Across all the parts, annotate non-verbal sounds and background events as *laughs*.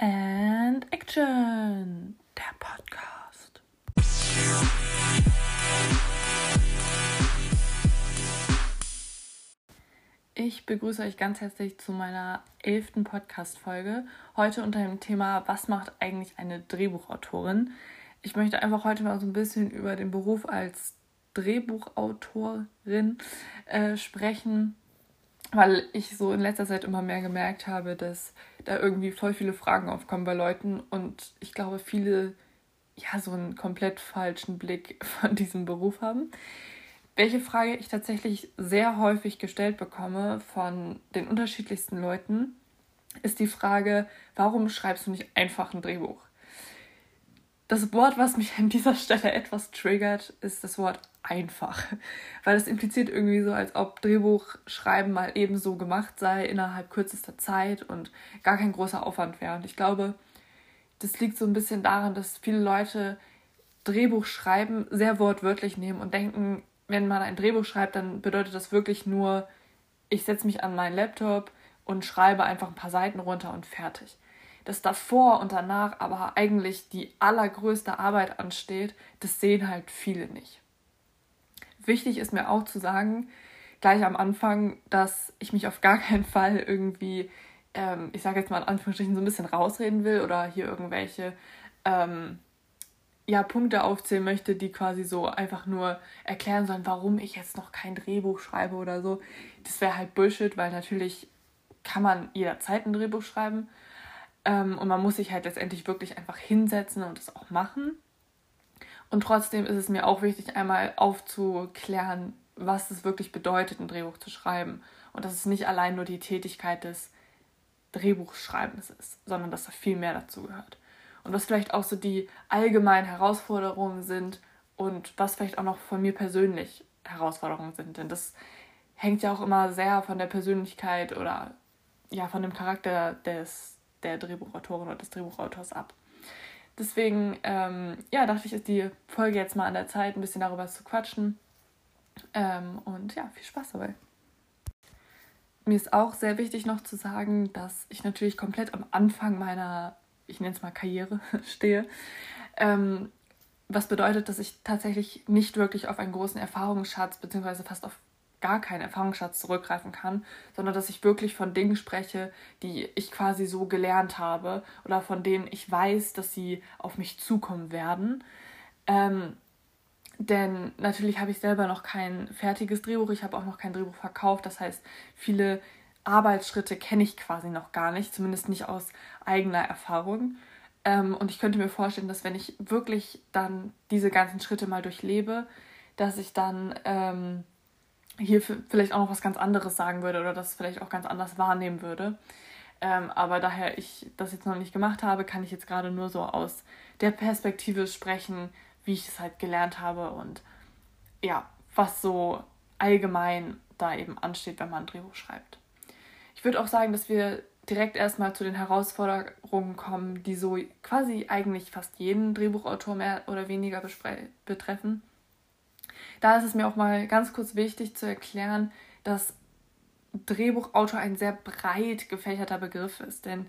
And Action, der Podcast. Ich begrüße euch ganz herzlich zu meiner elften Podcast-Folge. Heute unter dem Thema, was macht eigentlich eine Drehbuchautorin? Ich möchte einfach heute mal so ein bisschen über den Beruf als Drehbuchautorin äh, sprechen weil ich so in letzter Zeit immer mehr gemerkt habe, dass da irgendwie voll viele Fragen aufkommen bei Leuten und ich glaube, viele ja so einen komplett falschen Blick *laughs* von diesem Beruf haben. Welche Frage ich tatsächlich sehr häufig gestellt bekomme von den unterschiedlichsten Leuten, ist die Frage, warum schreibst du nicht einfach ein Drehbuch? Das Wort, was mich an dieser Stelle etwas triggert, ist das Wort einfach. Weil es impliziert irgendwie so, als ob Drehbuchschreiben mal ebenso gemacht sei innerhalb kürzester Zeit und gar kein großer Aufwand wäre. Und ich glaube, das liegt so ein bisschen daran, dass viele Leute Drehbuchschreiben sehr wortwörtlich nehmen und denken, wenn man ein Drehbuch schreibt, dann bedeutet das wirklich nur, ich setze mich an meinen Laptop und schreibe einfach ein paar Seiten runter und fertig dass davor und danach aber eigentlich die allergrößte Arbeit ansteht, das sehen halt viele nicht. Wichtig ist mir auch zu sagen, gleich am Anfang, dass ich mich auf gar keinen Fall irgendwie, ähm, ich sage jetzt mal in Anführungsstrichen, so ein bisschen rausreden will oder hier irgendwelche ähm, ja, Punkte aufzählen möchte, die quasi so einfach nur erklären sollen, warum ich jetzt noch kein Drehbuch schreibe oder so. Das wäre halt Bullshit, weil natürlich kann man jederzeit ein Drehbuch schreiben. Ähm, und man muss sich halt letztendlich wirklich einfach hinsetzen und es auch machen. Und trotzdem ist es mir auch wichtig, einmal aufzuklären, was es wirklich bedeutet, ein Drehbuch zu schreiben. Und dass es nicht allein nur die Tätigkeit des Drehbuchschreibens ist, sondern dass da viel mehr dazu gehört. Und was vielleicht auch so die allgemeinen Herausforderungen sind und was vielleicht auch noch von mir persönlich Herausforderungen sind. Denn das hängt ja auch immer sehr von der Persönlichkeit oder ja von dem Charakter des der Drehbuchautorin oder des Drehbuchautors ab. Deswegen, ähm, ja, dachte ich, ist die Folge jetzt mal an der Zeit, ein bisschen darüber zu quatschen. Ähm, und ja, viel Spaß dabei. Mir ist auch sehr wichtig noch zu sagen, dass ich natürlich komplett am Anfang meiner, ich nenne es mal Karriere, *laughs* stehe. Ähm, was bedeutet, dass ich tatsächlich nicht wirklich auf einen großen Erfahrungsschatz beziehungsweise fast auf gar keinen Erfahrungsschatz zurückgreifen kann, sondern dass ich wirklich von Dingen spreche, die ich quasi so gelernt habe oder von denen ich weiß, dass sie auf mich zukommen werden. Ähm, denn natürlich habe ich selber noch kein fertiges Drehbuch, ich habe auch noch kein Drehbuch verkauft, das heißt, viele Arbeitsschritte kenne ich quasi noch gar nicht, zumindest nicht aus eigener Erfahrung. Ähm, und ich könnte mir vorstellen, dass wenn ich wirklich dann diese ganzen Schritte mal durchlebe, dass ich dann ähm, hier vielleicht auch noch was ganz anderes sagen würde oder das vielleicht auch ganz anders wahrnehmen würde. Ähm, aber daher ich das jetzt noch nicht gemacht habe, kann ich jetzt gerade nur so aus der Perspektive sprechen, wie ich es halt gelernt habe und ja, was so allgemein da eben ansteht, wenn man ein Drehbuch schreibt. Ich würde auch sagen, dass wir direkt erstmal zu den Herausforderungen kommen, die so quasi eigentlich fast jeden Drehbuchautor mehr oder weniger betreffen. Da ist es mir auch mal ganz kurz wichtig zu erklären, dass Drehbuchautor ein sehr breit gefächerter Begriff ist. Denn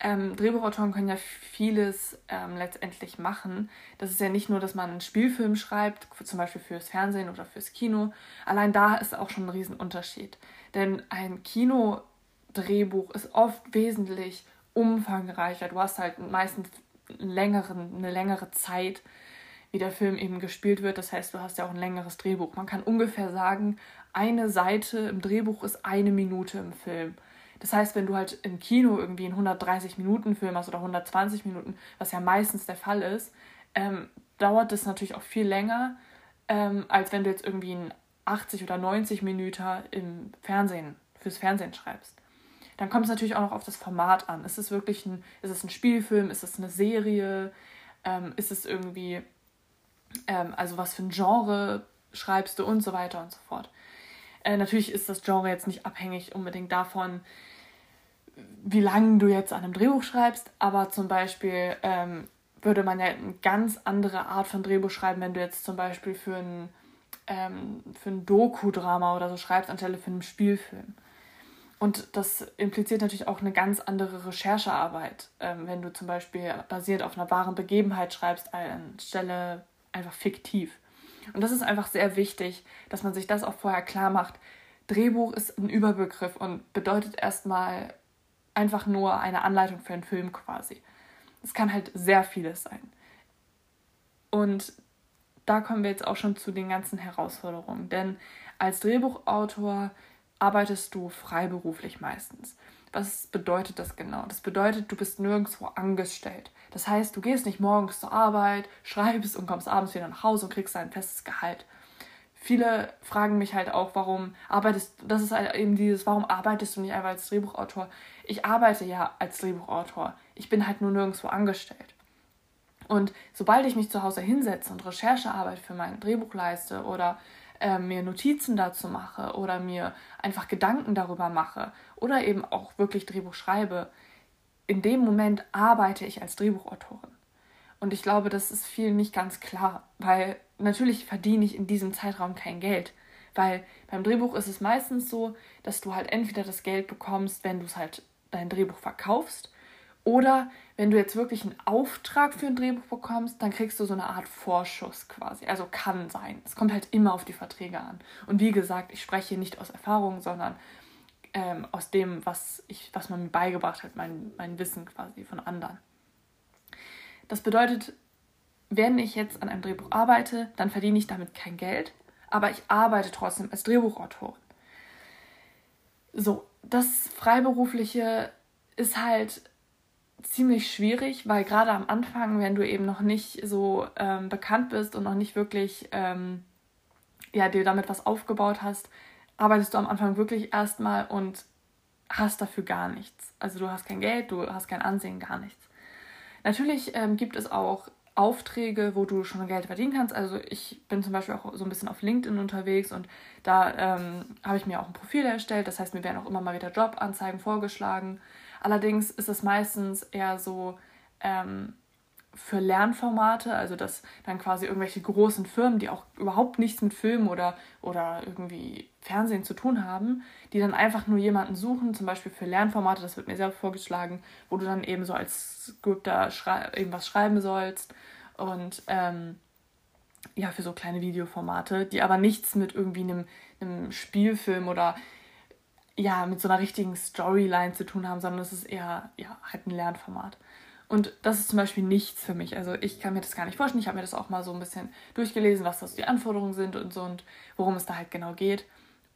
ähm, Drehbuchautoren können ja vieles ähm, letztendlich machen. Das ist ja nicht nur, dass man einen Spielfilm schreibt, zum Beispiel fürs Fernsehen oder fürs Kino. Allein da ist auch schon ein Riesenunterschied. Denn ein Kinodrehbuch ist oft wesentlich umfangreicher. Du hast halt meistens längeren, eine längere Zeit wie der Film eben gespielt wird. Das heißt, du hast ja auch ein längeres Drehbuch. Man kann ungefähr sagen, eine Seite im Drehbuch ist eine Minute im Film. Das heißt, wenn du halt im Kino irgendwie einen 130 Minuten Film hast oder 120 Minuten, was ja meistens der Fall ist, ähm, dauert das natürlich auch viel länger, ähm, als wenn du jetzt irgendwie einen 80 oder 90 Minuten im Fernsehen, fürs Fernsehen schreibst. Dann kommt es natürlich auch noch auf das Format an. Ist es wirklich ein, ist es ein Spielfilm, ist es eine Serie, ähm, ist es irgendwie ähm, also was für ein Genre schreibst du und so weiter und so fort. Äh, natürlich ist das Genre jetzt nicht abhängig unbedingt davon, wie lange du jetzt an einem Drehbuch schreibst, aber zum Beispiel ähm, würde man ja eine ganz andere Art von Drehbuch schreiben, wenn du jetzt zum Beispiel für ein, ähm, für ein Doku-Drama oder so schreibst, anstelle für einen Spielfilm. Und das impliziert natürlich auch eine ganz andere Recherchearbeit, ähm, wenn du zum Beispiel basiert auf einer wahren Begebenheit schreibst, anstelle einfach fiktiv. Und das ist einfach sehr wichtig, dass man sich das auch vorher klar macht. Drehbuch ist ein Überbegriff und bedeutet erstmal einfach nur eine Anleitung für einen Film quasi. Es kann halt sehr vieles sein. Und da kommen wir jetzt auch schon zu den ganzen Herausforderungen. Denn als Drehbuchautor arbeitest du freiberuflich meistens. Was bedeutet das genau? Das bedeutet, du bist nirgendwo angestellt. Das heißt, du gehst nicht morgens zur Arbeit, *laughs* schreibst und kommst abends wieder nach Hause und kriegst ein festes Gehalt. Viele fragen mich halt auch, warum arbeitest du, das ist halt eben dieses, warum arbeitest du nicht einfach als Drehbuchautor? Ich arbeite ja als Drehbuchautor. Ich bin halt nur nirgendwo angestellt. Und sobald ich mich zu Hause hinsetze und Recherchearbeit für mein Drehbuch leiste oder äh, mir Notizen dazu mache oder mir einfach Gedanken darüber mache oder eben auch wirklich Drehbuch schreibe, in dem Moment arbeite ich als Drehbuchautorin. Und ich glaube, das ist vielen nicht ganz klar, weil natürlich verdiene ich in diesem Zeitraum kein Geld. Weil beim Drehbuch ist es meistens so, dass du halt entweder das Geld bekommst, wenn du es halt dein Drehbuch verkaufst oder wenn du jetzt wirklich einen Auftrag für ein Drehbuch bekommst, dann kriegst du so eine Art Vorschuss quasi. Also kann sein. Es kommt halt immer auf die Verträge an. Und wie gesagt, ich spreche nicht aus Erfahrung, sondern ähm, aus dem, was, ich, was man mir beigebracht hat, mein, mein Wissen quasi von anderen. Das bedeutet, wenn ich jetzt an einem Drehbuch arbeite, dann verdiene ich damit kein Geld, aber ich arbeite trotzdem als Drehbuchautorin. So, das Freiberufliche ist halt ziemlich schwierig, weil gerade am Anfang, wenn du eben noch nicht so ähm, bekannt bist und noch nicht wirklich ähm, ja, dir damit was aufgebaut hast, arbeitest du am Anfang wirklich erstmal und hast dafür gar nichts. Also du hast kein Geld, du hast kein Ansehen, gar nichts. Natürlich ähm, gibt es auch Aufträge, wo du schon Geld verdienen kannst. Also ich bin zum Beispiel auch so ein bisschen auf LinkedIn unterwegs und da ähm, habe ich mir auch ein Profil erstellt. Das heißt, mir werden auch immer mal wieder Jobanzeigen vorgeschlagen. Allerdings ist es meistens eher so ähm, für Lernformate, also dass dann quasi irgendwelche großen Firmen, die auch überhaupt nichts mit Film oder, oder irgendwie Fernsehen zu tun haben, die dann einfach nur jemanden suchen, zum Beispiel für Lernformate, das wird mir selbst vorgeschlagen, wo du dann eben so als Scripter eben was schreiben sollst. Und ähm, ja, für so kleine Videoformate, die aber nichts mit irgendwie einem, einem Spielfilm oder ja, mit so einer richtigen Storyline zu tun haben, sondern es ist eher ja, halt ein Lernformat. Und das ist zum Beispiel nichts für mich. Also ich kann mir das gar nicht vorstellen. Ich habe mir das auch mal so ein bisschen durchgelesen, was das die Anforderungen sind und so und worum es da halt genau geht.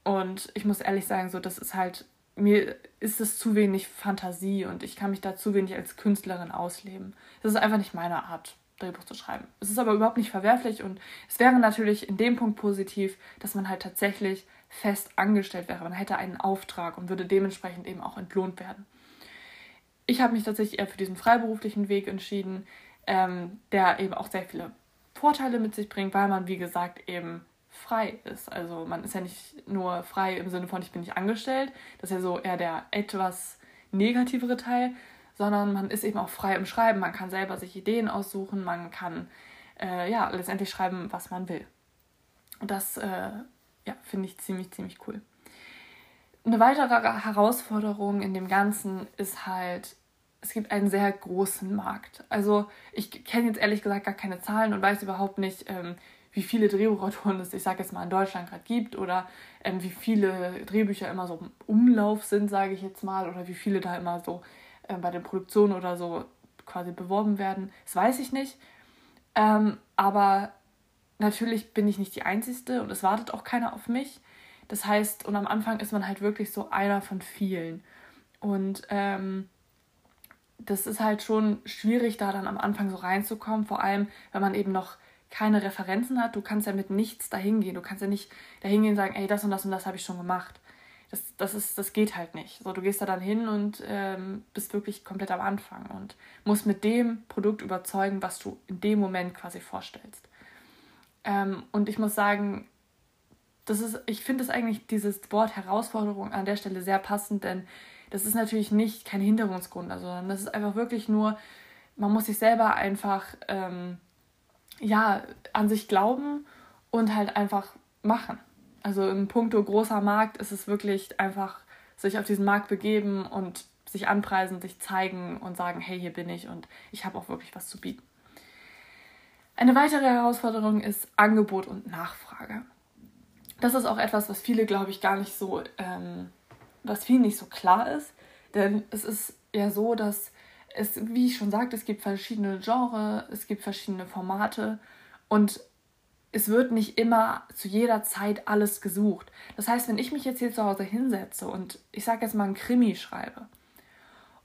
Und ich muss ehrlich sagen, so das ist halt mir ist es zu wenig Fantasie und ich kann mich da zu wenig als Künstlerin ausleben. Das ist einfach nicht meine Art, Drehbuch zu schreiben. Es ist aber überhaupt nicht verwerflich und es wäre natürlich in dem Punkt positiv, dass man halt tatsächlich fest angestellt wäre. Man hätte einen Auftrag und würde dementsprechend eben auch entlohnt werden. Ich habe mich tatsächlich eher für diesen freiberuflichen Weg entschieden, ähm, der eben auch sehr viele Vorteile mit sich bringt, weil man, wie gesagt, eben frei ist. Also man ist ja nicht nur frei im Sinne von, ich bin nicht angestellt, das ist ja so eher der etwas negativere Teil, sondern man ist eben auch frei im Schreiben. Man kann selber sich Ideen aussuchen, man kann äh, ja letztendlich schreiben, was man will. Und das äh, ja, finde ich ziemlich, ziemlich cool. Eine weitere Herausforderung in dem Ganzen ist halt, es gibt einen sehr großen Markt. Also ich kenne jetzt ehrlich gesagt gar keine Zahlen und weiß überhaupt nicht, ähm, wie viele Drehbuchautoren es, ich sage jetzt mal, in Deutschland gerade gibt oder ähm, wie viele Drehbücher immer so im Umlauf sind, sage ich jetzt mal, oder wie viele da immer so äh, bei den Produktionen oder so quasi beworben werden. Das weiß ich nicht. Ähm, aber natürlich bin ich nicht die Einzige und es wartet auch keiner auf mich. Das heißt, und am Anfang ist man halt wirklich so einer von vielen. Und ähm, das ist halt schon schwierig, da dann am Anfang so reinzukommen, vor allem, wenn man eben noch keine Referenzen hat. Du kannst ja mit nichts dahin gehen. Du kannst ja nicht dahin gehen und sagen, ey, das und das und das habe ich schon gemacht. Das, das, ist, das geht halt nicht. So, du gehst da dann hin und ähm, bist wirklich komplett am Anfang und musst mit dem Produkt überzeugen, was du in dem Moment quasi vorstellst. Ähm, und ich muss sagen, das ist, ich finde es eigentlich dieses Wort Herausforderung an der Stelle sehr passend, denn das ist natürlich nicht kein Hinderungsgrund, also, sondern das ist einfach wirklich nur, man muss sich selber einfach ähm, ja, an sich glauben und halt einfach machen. Also im Punkto großer Markt ist es wirklich einfach sich auf diesen Markt begeben und sich anpreisen, sich zeigen und sagen, hey, hier bin ich und ich habe auch wirklich was zu bieten. Eine weitere Herausforderung ist Angebot und Nachfrage. Das ist auch etwas, was viele, glaube ich, gar nicht so, ähm, was vielen nicht so klar ist. Denn es ist ja so, dass es, wie ich schon sagte, es gibt verschiedene Genres, es gibt verschiedene Formate und es wird nicht immer zu jeder Zeit alles gesucht. Das heißt, wenn ich mich jetzt hier zu Hause hinsetze und ich sage jetzt mal ein Krimi schreibe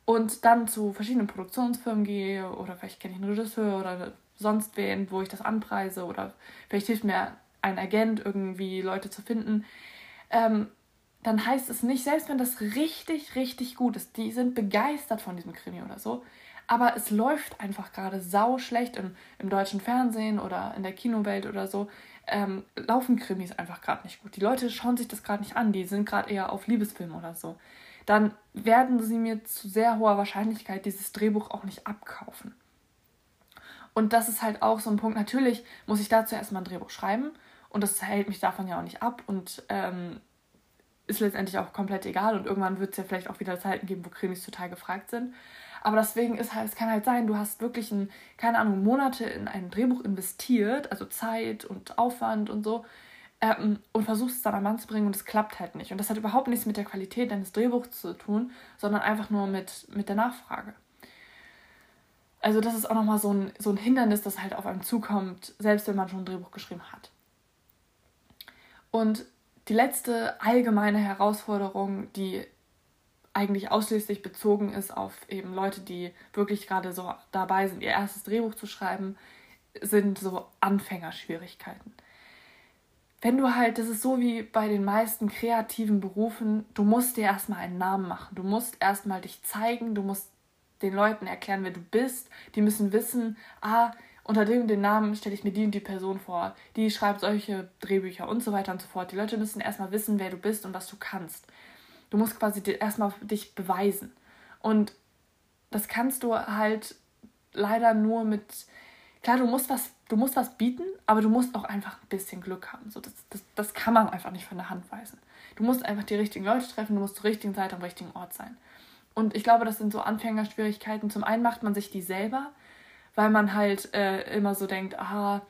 und dann zu verschiedenen Produktionsfirmen gehe oder vielleicht kenne ich einen Regisseur oder sonst wen, wo ich das anpreise oder vielleicht hilft mir ein Agent irgendwie Leute zu finden, ähm, dann heißt es nicht, selbst wenn das richtig, richtig gut ist, die sind begeistert von diesem Krimi oder so, aber es läuft einfach gerade sau schlecht im, im deutschen Fernsehen oder in der Kinowelt oder so, ähm, laufen Krimis einfach gerade nicht gut. Die Leute schauen sich das gerade nicht an, die sind gerade eher auf Liebesfilm oder so. Dann werden sie mir zu sehr hoher Wahrscheinlichkeit dieses Drehbuch auch nicht abkaufen. Und das ist halt auch so ein Punkt. Natürlich muss ich dazu erstmal ein Drehbuch schreiben und das hält mich davon ja auch nicht ab und ähm, ist letztendlich auch komplett egal. Und irgendwann wird es ja vielleicht auch wieder Zeiten geben, wo Krimis total gefragt sind. Aber deswegen ist halt, es kann halt sein, du hast wirklich, ein, keine Ahnung, Monate in ein Drehbuch investiert, also Zeit und Aufwand und so, ähm, und versuchst es dann am Mann zu bringen und es klappt halt nicht. Und das hat überhaupt nichts mit der Qualität deines Drehbuchs zu tun, sondern einfach nur mit, mit der Nachfrage. Also das ist auch nochmal so ein, so ein Hindernis, das halt auf einem zukommt, selbst wenn man schon ein Drehbuch geschrieben hat. Und die letzte allgemeine Herausforderung, die eigentlich ausschließlich bezogen ist auf eben Leute, die wirklich gerade so dabei sind, ihr erstes Drehbuch zu schreiben, sind so Anfängerschwierigkeiten. Wenn du halt, das ist so wie bei den meisten kreativen Berufen, du musst dir erstmal einen Namen machen. Du musst erstmal dich zeigen, du musst den Leuten erklären, wer du bist. Die müssen wissen, ah, unter dem den Namen stelle ich mir die und die Person vor, die schreibt solche Drehbücher und so weiter und so fort. Die Leute müssen erstmal wissen, wer du bist und was du kannst. Du musst quasi erstmal dich beweisen. Und das kannst du halt leider nur mit. Klar, du musst was, du musst was bieten, aber du musst auch einfach ein bisschen Glück haben. So, das, das, das kann man einfach nicht von der Hand weisen. Du musst einfach die richtigen Leute treffen, du musst zur richtigen Zeit am richtigen Ort sein. Und ich glaube, das sind so Anfängerschwierigkeiten. Zum einen macht man sich die selber, weil man halt äh, immer so denkt, aha,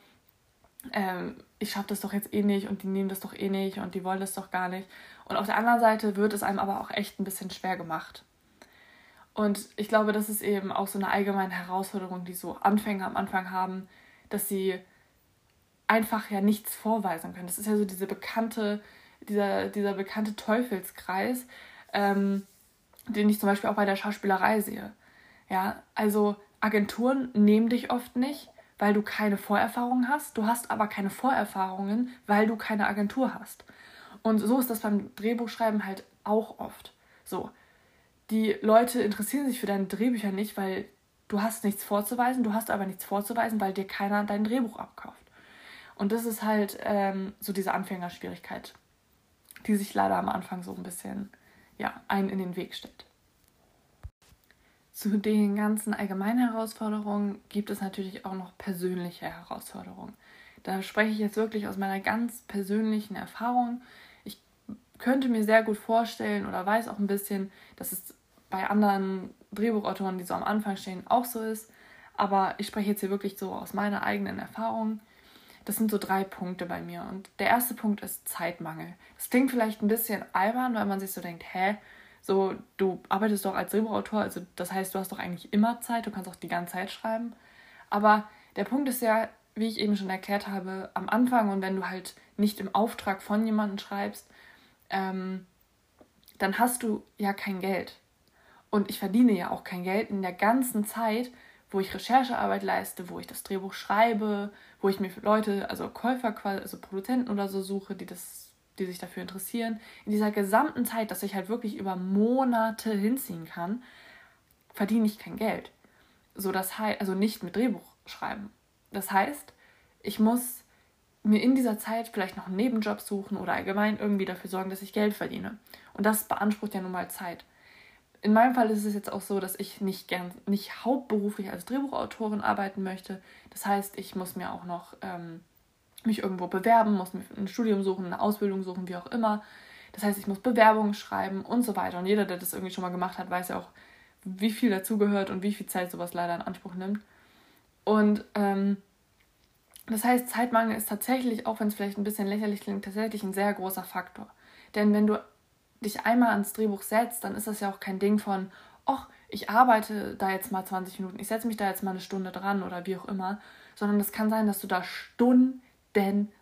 äh, ich schaffe das doch jetzt eh nicht und die nehmen das doch eh nicht und die wollen das doch gar nicht. Und auf der anderen Seite wird es einem aber auch echt ein bisschen schwer gemacht. Und ich glaube, das ist eben auch so eine allgemeine Herausforderung, die so Anfänger am Anfang haben, dass sie einfach ja nichts vorweisen können. Das ist ja so diese bekannte, dieser, dieser bekannte Teufelskreis, ähm, den ich zum Beispiel auch bei der Schauspielerei sehe. Ja, also Agenturen nehmen dich oft nicht, weil du keine Vorerfahrung hast. Du hast aber keine Vorerfahrungen, weil du keine Agentur hast. Und so ist das beim Drehbuchschreiben halt auch oft. So, die Leute interessieren sich für deine Drehbücher nicht, weil du hast nichts vorzuweisen, du hast aber nichts vorzuweisen, weil dir keiner dein Drehbuch abkauft. Und das ist halt ähm, so diese Anfängerschwierigkeit, die sich leider am Anfang so ein bisschen ja, einen in den Weg stellt. Zu den ganzen allgemeinen Herausforderungen gibt es natürlich auch noch persönliche Herausforderungen. Da spreche ich jetzt wirklich aus meiner ganz persönlichen Erfahrung. Ich könnte mir sehr gut vorstellen oder weiß auch ein bisschen, dass es bei anderen Drehbuchautoren, die so am Anfang stehen, auch so ist. Aber ich spreche jetzt hier wirklich so aus meiner eigenen Erfahrung. Das sind so drei Punkte bei mir. Und der erste Punkt ist Zeitmangel. Das klingt vielleicht ein bisschen albern, weil man sich so denkt, hä, so, du arbeitest doch als Drehbuchautor, also das heißt, du hast doch eigentlich immer Zeit, du kannst auch die ganze Zeit schreiben. Aber der Punkt ist ja, wie ich eben schon erklärt habe, am Anfang und wenn du halt nicht im Auftrag von jemandem schreibst, ähm, dann hast du ja kein Geld. Und ich verdiene ja auch kein Geld in der ganzen Zeit, wo ich Recherchearbeit leiste, wo ich das Drehbuch schreibe, wo ich mir Leute, also Käufer, also Produzenten oder so suche, die das, die sich dafür interessieren. In dieser gesamten Zeit, dass ich halt wirklich über Monate hinziehen kann, verdiene ich kein Geld. So das heißt, also nicht mit Drehbuch schreiben. Das heißt, ich muss mir in dieser Zeit vielleicht noch einen Nebenjob suchen oder allgemein irgendwie dafür sorgen, dass ich Geld verdiene. Und das beansprucht ja nun mal Zeit in meinem Fall ist es jetzt auch so, dass ich nicht gern, nicht hauptberuflich als Drehbuchautorin arbeiten möchte. Das heißt, ich muss mir auch noch ähm, mich irgendwo bewerben, muss mir ein Studium suchen, eine Ausbildung suchen, wie auch immer. Das heißt, ich muss Bewerbungen schreiben und so weiter. Und jeder, der das irgendwie schon mal gemacht hat, weiß ja auch, wie viel dazugehört und wie viel Zeit sowas leider in Anspruch nimmt. Und ähm, das heißt, Zeitmangel ist tatsächlich, auch wenn es vielleicht ein bisschen lächerlich klingt, tatsächlich ein sehr großer Faktor. Denn wenn du dich einmal ans Drehbuch setzt, dann ist das ja auch kein Ding von, ach, ich arbeite da jetzt mal 20 Minuten, ich setze mich da jetzt mal eine Stunde dran oder wie auch immer, sondern es kann sein, dass du da Stunden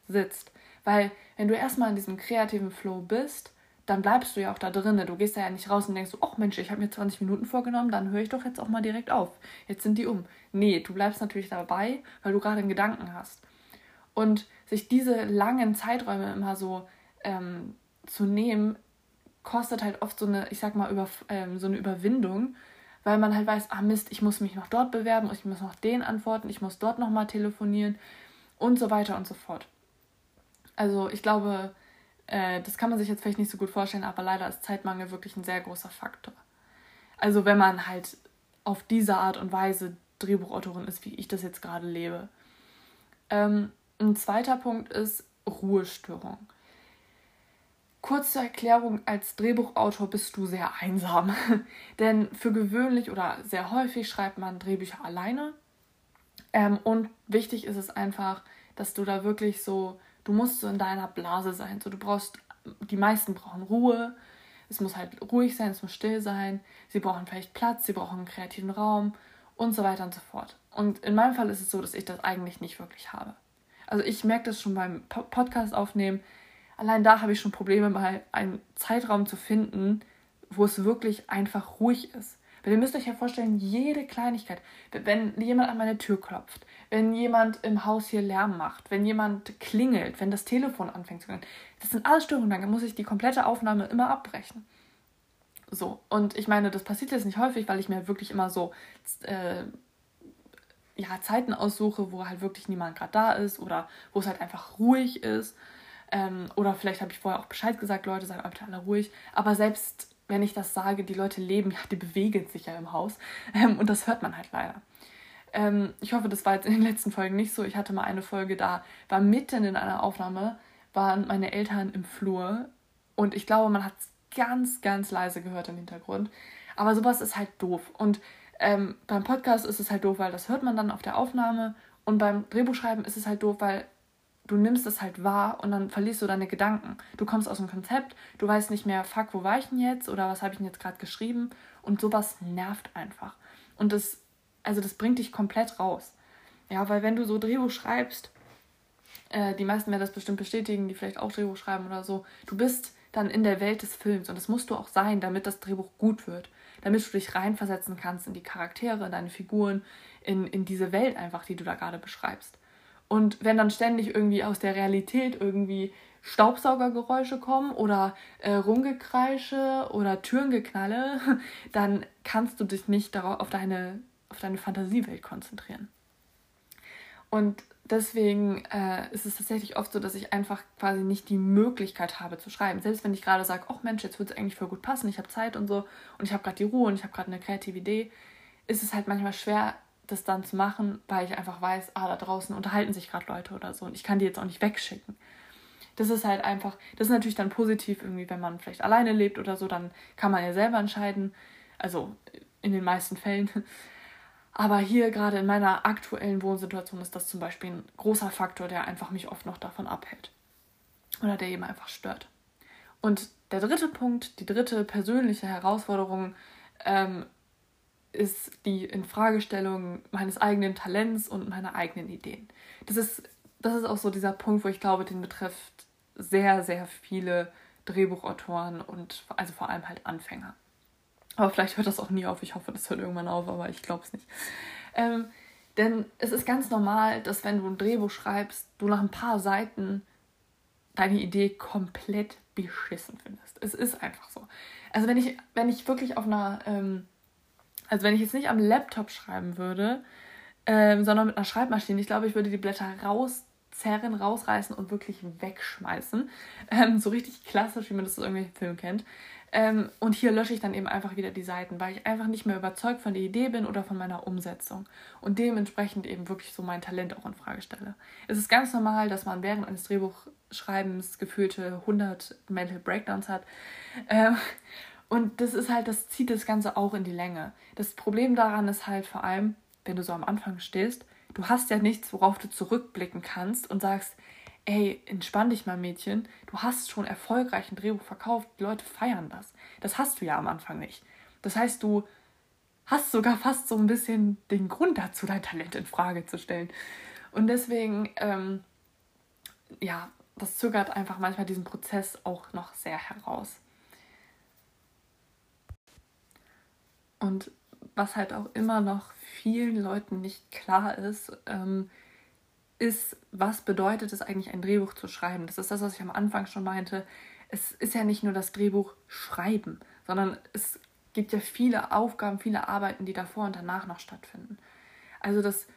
sitzt. Weil wenn du erstmal in diesem kreativen Flow bist, dann bleibst du ja auch da drinnen. Du gehst da ja nicht raus und denkst, ach Mensch, ich habe mir 20 Minuten vorgenommen, dann höre ich doch jetzt auch mal direkt auf. Jetzt sind die um. Nee, du bleibst natürlich dabei, weil du gerade einen Gedanken hast. Und sich diese langen Zeiträume immer so ähm, zu nehmen, kostet halt oft so eine, ich sag mal, über, ähm, so eine Überwindung, weil man halt weiß, ah Mist, ich muss mich noch dort bewerben, ich muss noch den antworten, ich muss dort nochmal telefonieren und so weiter und so fort. Also ich glaube, äh, das kann man sich jetzt vielleicht nicht so gut vorstellen, aber leider ist Zeitmangel wirklich ein sehr großer Faktor. Also wenn man halt auf diese Art und Weise Drehbuchautorin ist, wie ich das jetzt gerade lebe. Ähm, ein zweiter Punkt ist Ruhestörung. Kurze Erklärung, als Drehbuchautor bist du sehr einsam. *laughs* Denn für gewöhnlich oder sehr häufig schreibt man Drehbücher alleine. Ähm, und wichtig ist es einfach, dass du da wirklich so du musst so in deiner Blase sein. So, du brauchst, die meisten brauchen Ruhe. Es muss halt ruhig sein, es muss still sein. Sie brauchen vielleicht Platz, sie brauchen einen kreativen Raum und so weiter und so fort. Und in meinem Fall ist es so, dass ich das eigentlich nicht wirklich habe. Also ich merke das schon beim Podcast aufnehmen. Allein da habe ich schon Probleme, mal einen Zeitraum zu finden, wo es wirklich einfach ruhig ist. Weil ihr müsst euch ja vorstellen, jede Kleinigkeit, wenn jemand an meine Tür klopft, wenn jemand im Haus hier Lärm macht, wenn jemand klingelt, wenn das Telefon anfängt zu klingeln. Das sind alles Störungen, dann muss ich die komplette Aufnahme immer abbrechen. So, und ich meine, das passiert jetzt nicht häufig, weil ich mir wirklich immer so äh, ja, Zeiten aussuche, wo halt wirklich niemand gerade da ist oder wo es halt einfach ruhig ist. Ähm, oder vielleicht habe ich vorher auch Bescheid gesagt, Leute, seid bitte alle ruhig. Aber selbst wenn ich das sage, die Leute leben, ja, die bewegen sich ja im Haus. Ähm, und das hört man halt leider. Ähm, ich hoffe, das war jetzt in den letzten Folgen nicht so. Ich hatte mal eine Folge da, war mitten in einer Aufnahme, waren meine Eltern im Flur und ich glaube, man hat es ganz, ganz leise gehört im Hintergrund. Aber sowas ist halt doof. Und ähm, beim Podcast ist es halt doof, weil das hört man dann auf der Aufnahme. Und beim Drehbuchschreiben ist es halt doof, weil du nimmst es halt wahr und dann verlierst du deine Gedanken. Du kommst aus dem Konzept, du weißt nicht mehr, fuck, wo war ich denn jetzt oder was habe ich denn jetzt gerade geschrieben und sowas nervt einfach. Und das also das bringt dich komplett raus. Ja, weil wenn du so Drehbuch schreibst, äh, die meisten werden das bestimmt bestätigen, die vielleicht auch Drehbuch schreiben oder so, du bist dann in der Welt des Films und das musst du auch sein, damit das Drehbuch gut wird. Damit du dich reinversetzen kannst in die Charaktere, in deine Figuren, in, in diese Welt einfach, die du da gerade beschreibst. Und wenn dann ständig irgendwie aus der Realität irgendwie Staubsaugergeräusche kommen oder äh, Rumgekreische oder Türengeknalle, *laughs* dann kannst du dich nicht darauf, auf deine auf deine Fantasiewelt konzentrieren. Und deswegen äh, ist es tatsächlich oft so, dass ich einfach quasi nicht die Möglichkeit habe zu schreiben. Selbst wenn ich gerade sage, oh Mensch, jetzt würde es eigentlich voll gut passen, ich habe Zeit und so und ich habe gerade die Ruhe und ich habe gerade eine kreative Idee, ist es halt manchmal schwer, das dann zu machen, weil ich einfach weiß, ah, da draußen unterhalten sich gerade Leute oder so und ich kann die jetzt auch nicht wegschicken. Das ist halt einfach, das ist natürlich dann positiv irgendwie, wenn man vielleicht alleine lebt oder so, dann kann man ja selber entscheiden. Also in den meisten Fällen. Aber hier gerade in meiner aktuellen Wohnsituation ist das zum Beispiel ein großer Faktor, der einfach mich oft noch davon abhält. Oder der eben einfach stört. Und der dritte Punkt, die dritte persönliche Herausforderung ähm, ist die Infragestellung meines eigenen Talents und meiner eigenen Ideen. Das ist, das ist auch so dieser Punkt, wo ich glaube, den betrifft sehr, sehr viele Drehbuchautoren und also vor allem halt Anfänger. Aber vielleicht hört das auch nie auf. Ich hoffe, das hört irgendwann auf, aber ich glaube es nicht. Ähm, denn es ist ganz normal, dass wenn du ein Drehbuch schreibst, du nach ein paar Seiten deine Idee komplett beschissen findest. Es ist einfach so. Also wenn ich, wenn ich wirklich auf einer, ähm, also wenn ich jetzt nicht am Laptop schreiben würde, ähm, sondern mit einer Schreibmaschine, ich glaube, ich würde die Blätter rauszerren, rausreißen und wirklich wegschmeißen. Ähm, so richtig klassisch, wie man das aus irgendwelchen Filmen kennt. Ähm, und hier lösche ich dann eben einfach wieder die Seiten, weil ich einfach nicht mehr überzeugt von der Idee bin oder von meiner Umsetzung. Und dementsprechend eben wirklich so mein Talent auch in Frage stelle. Es ist ganz normal, dass man während eines Drehbuchschreibens gefühlte 100 Mental Breakdowns hat. Ähm, und das ist halt, das zieht das Ganze auch in die Länge. Das Problem daran ist halt vor allem, wenn du so am Anfang stehst, du hast ja nichts, worauf du zurückblicken kannst und sagst, ey, entspann dich mal, Mädchen, du hast schon erfolgreich ein Drehbuch verkauft, die Leute feiern das. Das hast du ja am Anfang nicht. Das heißt, du hast sogar fast so ein bisschen den Grund dazu, dein Talent in Frage zu stellen. Und deswegen, ähm, ja, das zögert einfach manchmal diesen Prozess auch noch sehr heraus. Und was halt auch immer noch vielen Leuten nicht klar ist, ähm, ist, was bedeutet es eigentlich, ein Drehbuch zu schreiben? Das ist das, was ich am Anfang schon meinte. Es ist ja nicht nur das Drehbuch schreiben, sondern es gibt ja viele Aufgaben, viele Arbeiten, die davor und danach noch stattfinden. Also das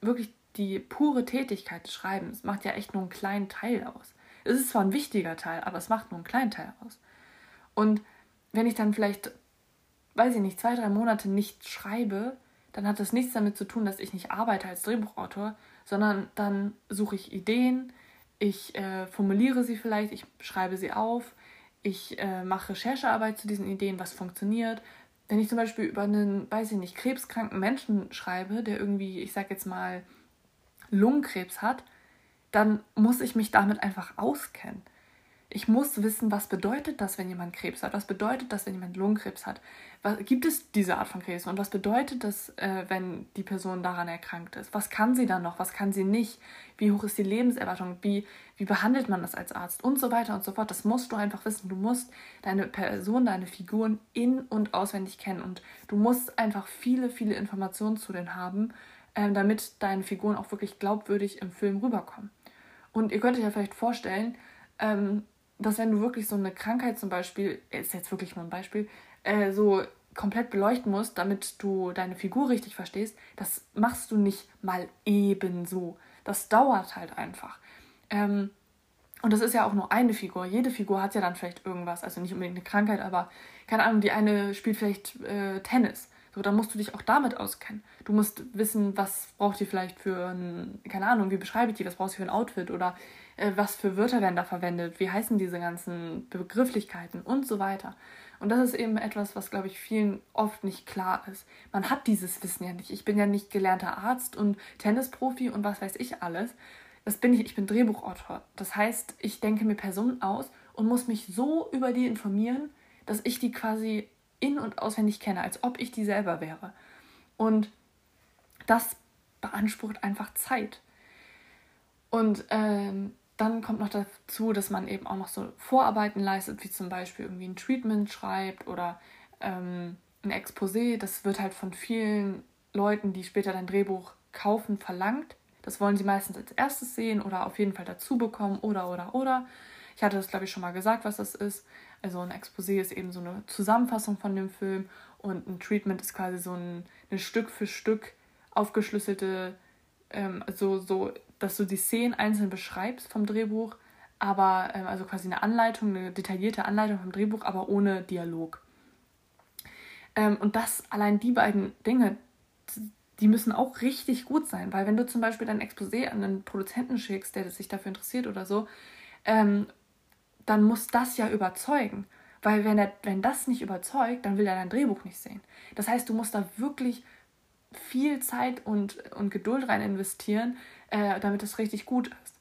wirklich die pure Tätigkeit des Schreibens macht ja echt nur einen kleinen Teil aus. Es ist zwar ein wichtiger Teil, aber es macht nur einen kleinen Teil aus. Und wenn ich dann vielleicht, weiß ich nicht, zwei, drei Monate nicht schreibe, dann hat das nichts damit zu tun, dass ich nicht arbeite als Drehbuchautor, sondern dann suche ich Ideen, ich äh, formuliere sie vielleicht, ich schreibe sie auf, ich äh, mache Recherchearbeit zu diesen Ideen, was funktioniert. Wenn ich zum Beispiel über einen, weiß ich nicht, krebskranken Menschen schreibe, der irgendwie, ich sag jetzt mal, Lungenkrebs hat, dann muss ich mich damit einfach auskennen. Ich muss wissen, was bedeutet das, wenn jemand Krebs hat? Was bedeutet das, wenn jemand Lungenkrebs hat? Was, gibt es diese Art von Krebs? Und was bedeutet das, äh, wenn die Person daran erkrankt ist? Was kann sie dann noch? Was kann sie nicht? Wie hoch ist die Lebenserwartung? Wie, wie behandelt man das als Arzt? Und so weiter und so fort. Das musst du einfach wissen. Du musst deine Person, deine Figuren in- und auswendig kennen. Und du musst einfach viele, viele Informationen zu denen haben, äh, damit deine Figuren auch wirklich glaubwürdig im Film rüberkommen. Und ihr könnt euch ja vielleicht vorstellen, ähm, dass wenn du wirklich so eine Krankheit zum Beispiel, ist jetzt wirklich nur ein Beispiel, äh, so komplett beleuchten musst, damit du deine Figur richtig verstehst, das machst du nicht mal ebenso. Das dauert halt einfach. Ähm, und das ist ja auch nur eine Figur. Jede Figur hat ja dann vielleicht irgendwas, also nicht unbedingt eine Krankheit, aber keine Ahnung, die eine spielt vielleicht äh, Tennis. So, dann musst du dich auch damit auskennen. Du musst wissen, was braucht die vielleicht für ein, keine Ahnung, wie beschreibe ich die, was brauchst du für ein Outfit oder was für Wörter werden da verwendet, wie heißen diese ganzen Begrifflichkeiten und so weiter. Und das ist eben etwas, was, glaube ich, vielen oft nicht klar ist. Man hat dieses Wissen ja nicht. Ich bin ja nicht gelernter Arzt und Tennisprofi und was weiß ich alles. Das bin ich, ich bin Drehbuchautor. Das heißt, ich denke mir Personen aus und muss mich so über die informieren, dass ich die quasi in- und auswendig kenne, als ob ich die selber wäre. Und das beansprucht einfach Zeit. Und ähm, dann kommt noch dazu, dass man eben auch noch so Vorarbeiten leistet, wie zum Beispiel irgendwie ein Treatment schreibt oder ähm, ein Exposé. Das wird halt von vielen Leuten, die später dein Drehbuch kaufen, verlangt. Das wollen sie meistens als erstes sehen oder auf jeden Fall dazu bekommen oder oder oder. Ich hatte das, glaube ich, schon mal gesagt, was das ist. Also ein Exposé ist eben so eine Zusammenfassung von dem Film und ein Treatment ist quasi so ein, eine Stück für Stück aufgeschlüsselte, ähm, so, so dass du die Szenen einzeln beschreibst vom Drehbuch, aber ähm, also quasi eine Anleitung, eine detaillierte Anleitung vom Drehbuch, aber ohne Dialog. Ähm, und das, allein die beiden Dinge, die müssen auch richtig gut sein, weil wenn du zum Beispiel dein Exposé an einen Produzenten schickst, der sich dafür interessiert oder so, ähm, dann muss das ja überzeugen. Weil wenn, er, wenn das nicht überzeugt, dann will er dein Drehbuch nicht sehen. Das heißt, du musst da wirklich viel Zeit und, und Geduld rein investieren, äh, damit es richtig gut ist.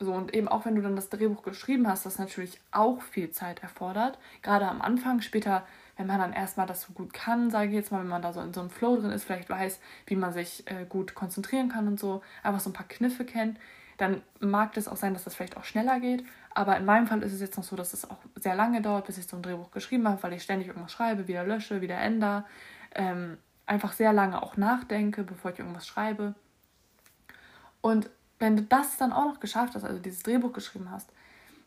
So, und eben auch wenn du dann das Drehbuch geschrieben hast, das natürlich auch viel Zeit erfordert. Gerade am Anfang, später, wenn man dann erstmal das so gut kann, sage ich jetzt mal, wenn man da so in so einem Flow drin ist, vielleicht weiß, wie man sich äh, gut konzentrieren kann und so, einfach so ein paar Kniffe kennt, dann mag es auch sein, dass das vielleicht auch schneller geht. Aber in meinem Fall ist es jetzt noch so, dass es auch sehr lange dauert, bis ich so ein Drehbuch geschrieben habe, weil ich ständig irgendwas schreibe, wieder lösche, wieder ändere. Ähm, einfach sehr lange auch nachdenke, bevor ich irgendwas schreibe. Und wenn du das dann auch noch geschafft hast, also dieses Drehbuch geschrieben hast,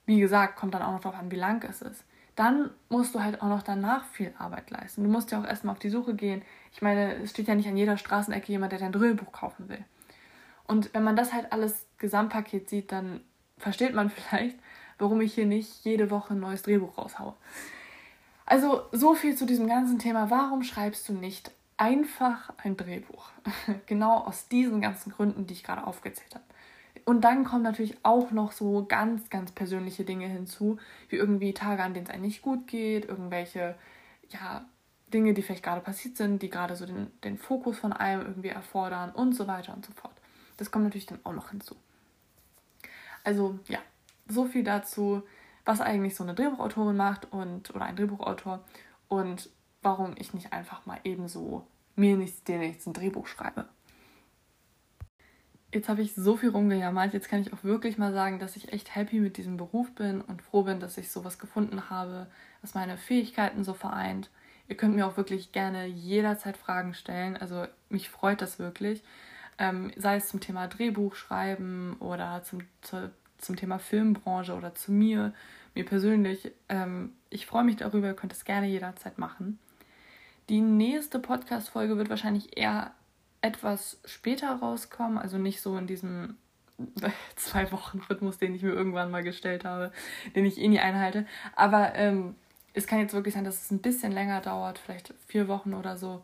wie gesagt, kommt dann auch noch darauf an, wie lang es ist, dann musst du halt auch noch danach viel Arbeit leisten. Du musst ja auch erstmal auf die Suche gehen. Ich meine, es steht ja nicht an jeder Straßenecke jemand, der dein Drehbuch kaufen will. Und wenn man das halt alles Gesamtpaket sieht, dann versteht man *laughs* vielleicht, warum ich hier nicht jede Woche ein neues Drehbuch raushaue. Also so viel zu diesem ganzen Thema. Warum schreibst du nicht einfach ein Drehbuch? *laughs* genau aus diesen ganzen Gründen, die ich gerade aufgezählt habe. Und dann kommen natürlich auch noch so ganz, ganz persönliche Dinge hinzu, wie irgendwie Tage, an denen es einem nicht gut geht, irgendwelche, ja, Dinge, die vielleicht gerade passiert sind, die gerade so den, den Fokus von einem irgendwie erfordern und so weiter und so fort. Das kommt natürlich dann auch noch hinzu. Also ja, so viel dazu, was eigentlich so eine Drehbuchautorin macht und oder ein Drehbuchautor und warum ich nicht einfach mal ebenso mir nichts, dir nichts ein Drehbuch schreibe. Jetzt habe ich so viel rumgejammert. Jetzt kann ich auch wirklich mal sagen, dass ich echt happy mit diesem Beruf bin und froh bin, dass ich sowas gefunden habe, was meine Fähigkeiten so vereint. Ihr könnt mir auch wirklich gerne jederzeit Fragen stellen. Also mich freut das wirklich. Ähm, sei es zum Thema Drehbuch schreiben oder zum, zu, zum Thema Filmbranche oder zu mir, mir persönlich. Ähm, ich freue mich darüber, ihr könnt es gerne jederzeit machen. Die nächste Podcast-Folge wird wahrscheinlich eher etwas später rauskommen, also nicht so in diesem *laughs* zwei Wochen Rhythmus, den ich mir irgendwann mal gestellt habe, den ich eh nie einhalte. Aber ähm, es kann jetzt wirklich sein, dass es ein bisschen länger dauert, vielleicht vier Wochen oder so,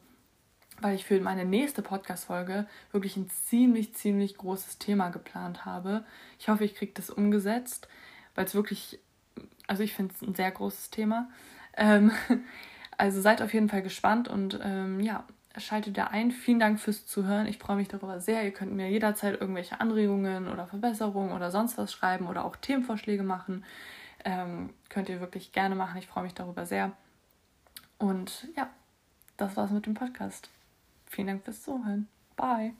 weil ich für meine nächste Podcast-Folge wirklich ein ziemlich, ziemlich großes Thema geplant habe. Ich hoffe, ich kriege das umgesetzt, weil es wirklich, also ich finde es ein sehr großes Thema. Ähm, *laughs* also seid auf jeden Fall gespannt und ähm, ja, schaltet da ein. Vielen Dank fürs Zuhören. Ich freue mich darüber sehr. Ihr könnt mir jederzeit irgendwelche Anregungen oder Verbesserungen oder sonst was schreiben oder auch Themenvorschläge machen. Ähm, könnt ihr wirklich gerne machen. Ich freue mich darüber sehr. Und ja, das war's mit dem Podcast. Vielen Dank fürs Zuhören. Bye.